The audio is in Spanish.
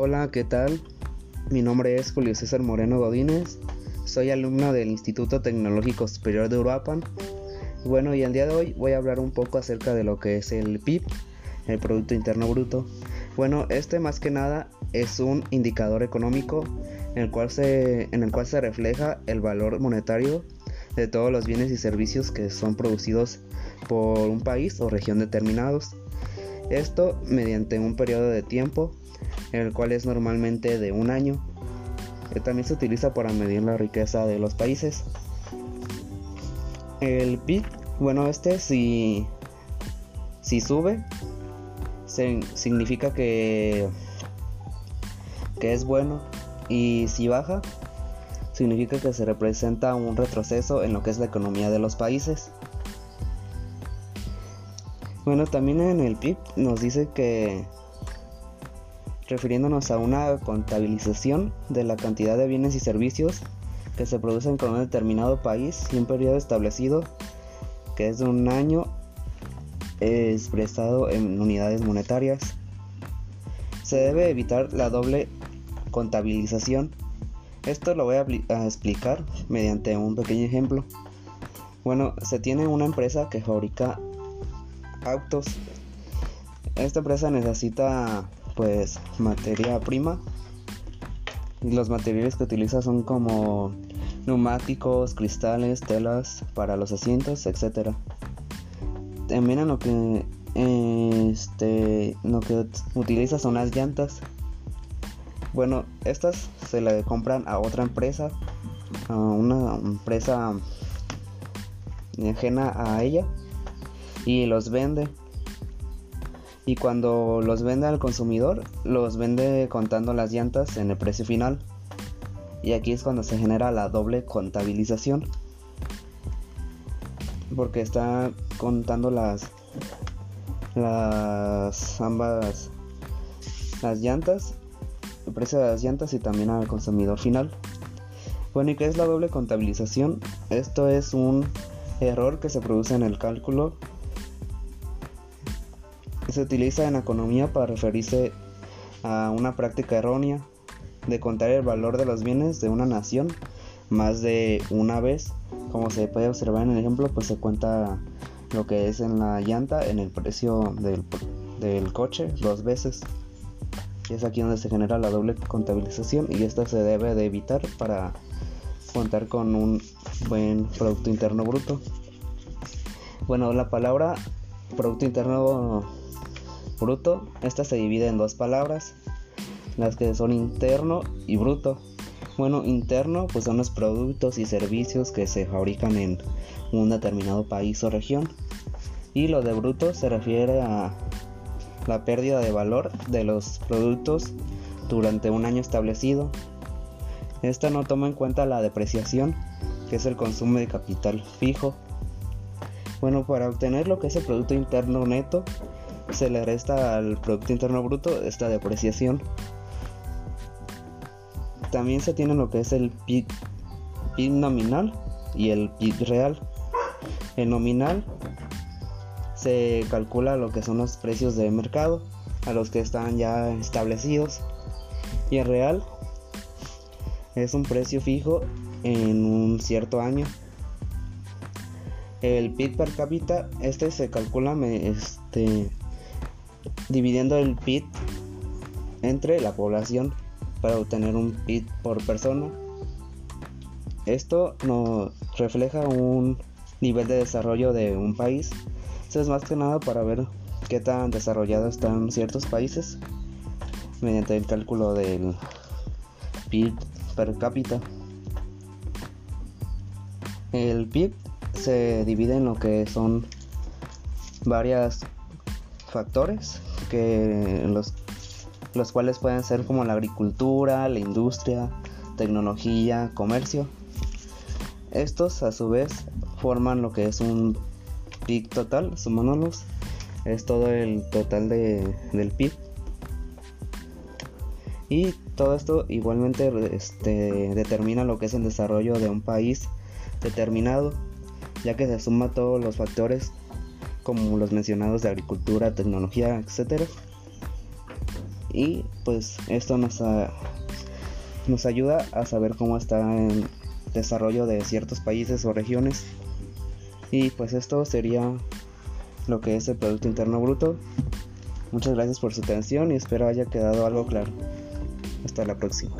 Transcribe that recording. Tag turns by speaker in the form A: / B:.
A: Hola, ¿qué tal? Mi nombre es Julio César Moreno Godínez. Soy alumno del Instituto Tecnológico Superior de Uruapan. Bueno, y el día de hoy voy a hablar un poco acerca de lo que es el PIB, el Producto Interno Bruto. Bueno, este más que nada es un indicador económico en el cual se, en el cual se refleja el valor monetario de todos los bienes y servicios que son producidos por un país o región determinados. Esto mediante un periodo de tiempo, el cual es normalmente de un año. Que también se utiliza para medir la riqueza de los países. El PIB, bueno, este si, si sube, significa que, que es bueno. Y si baja, significa que se representa un retroceso en lo que es la economía de los países. Bueno, también en el PIB nos dice que, refiriéndonos a una contabilización de la cantidad de bienes y servicios que se producen con un determinado país y un periodo establecido que es de un año expresado en unidades monetarias. Se debe evitar la doble contabilización. Esto lo voy a, a explicar mediante un pequeño ejemplo. Bueno, se tiene una empresa que fabrica autos. Esta empresa necesita pues materia prima. Los materiales que utiliza son como neumáticos, cristales, telas para los asientos, etcétera. También en lo que este lo que utiliza son las llantas. Bueno, estas se le compran a otra empresa, a una empresa ajena a ella y los vende. Y cuando los vende al consumidor, los vende contando las llantas en el precio final. Y aquí es cuando se genera la doble contabilización. Porque está contando las las ambas las llantas, el precio de las llantas y también al consumidor final. Bueno, ¿y qué es la doble contabilización? Esto es un error que se produce en el cálculo se utiliza en economía para referirse a una práctica errónea de contar el valor de los bienes de una nación más de una vez. Como se puede observar en el ejemplo, pues se cuenta lo que es en la llanta, en el precio del, del coche dos veces. Es aquí donde se genera la doble contabilización y esta se debe de evitar para contar con un buen Producto Interno Bruto. Bueno, la palabra Producto Interno bruto, esta se divide en dos palabras, las que son interno y bruto. Bueno, interno pues son los productos y servicios que se fabrican en un determinado país o región. Y lo de bruto se refiere a la pérdida de valor de los productos durante un año establecido. Esta no toma en cuenta la depreciación, que es el consumo de capital fijo. Bueno, para obtener lo que es el Producto Interno Neto, se le resta al Producto Interno Bruto esta depreciación. También se tiene lo que es el PIB, nominal y el PIB real. El nominal se calcula lo que son los precios de mercado a los que están ya establecidos y el real es un precio fijo en un cierto año el PIB per cápita este se calcula este dividiendo el PIB entre la población para obtener un PIB por persona. Esto nos refleja un nivel de desarrollo de un país. Esto es más que nada para ver qué tan desarrollados están ciertos países mediante el cálculo del PIB per cápita. El PIB se divide en lo que son varias factores que los, los cuales pueden ser como la agricultura, la industria, tecnología, comercio. Estos a su vez forman lo que es un PIB total, sumándolos es todo el total de, del PIB. Y todo esto igualmente este, determina lo que es el desarrollo de un país determinado, ya que se suma todos los factores como los mencionados de agricultura, tecnología, etc. y pues esto nos, nos ayuda a saber cómo está el desarrollo de ciertos países o regiones y pues esto sería lo que es el Producto Interno Bruto. Muchas gracias por su atención y espero haya quedado algo claro. Hasta la próxima.